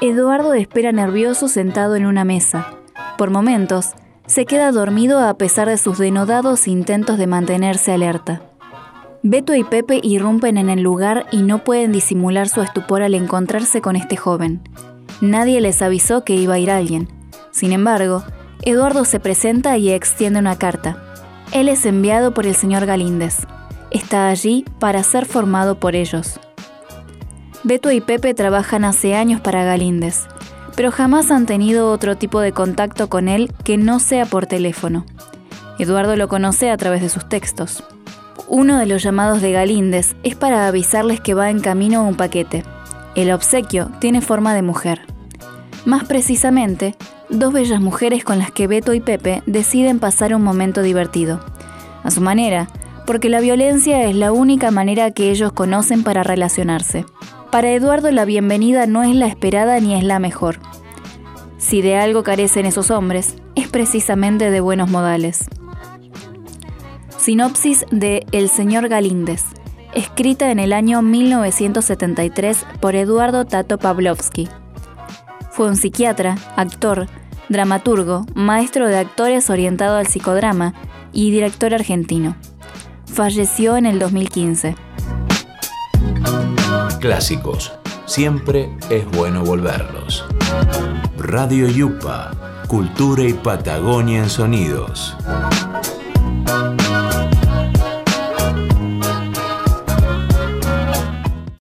Eduardo espera nervioso sentado en una mesa. Por momentos, se queda dormido a pesar de sus denodados intentos de mantenerse alerta. Beto y Pepe irrumpen en el lugar y no pueden disimular su estupor al encontrarse con este joven. Nadie les avisó que iba a ir alguien. Sin embargo, Eduardo se presenta y extiende una carta. Él es enviado por el señor Galíndez. Está allí para ser formado por ellos. Beto y Pepe trabajan hace años para Galíndez, pero jamás han tenido otro tipo de contacto con él que no sea por teléfono. Eduardo lo conoce a través de sus textos. Uno de los llamados de Galíndez es para avisarles que va en camino un paquete. El obsequio tiene forma de mujer. Más precisamente, dos bellas mujeres con las que Beto y Pepe deciden pasar un momento divertido. A su manera, porque la violencia es la única manera que ellos conocen para relacionarse. Para Eduardo la bienvenida no es la esperada ni es la mejor. Si de algo carecen esos hombres, es precisamente de buenos modales. Sinopsis de El señor Galíndez, escrita en el año 1973 por Eduardo Tato Pavlovsky. Fue un psiquiatra, actor, dramaturgo, maestro de actores orientado al psicodrama y director argentino. Falleció en el 2015 clásicos. Siempre es bueno volverlos. Radio Yupa, Cultura y Patagonia en Sonidos.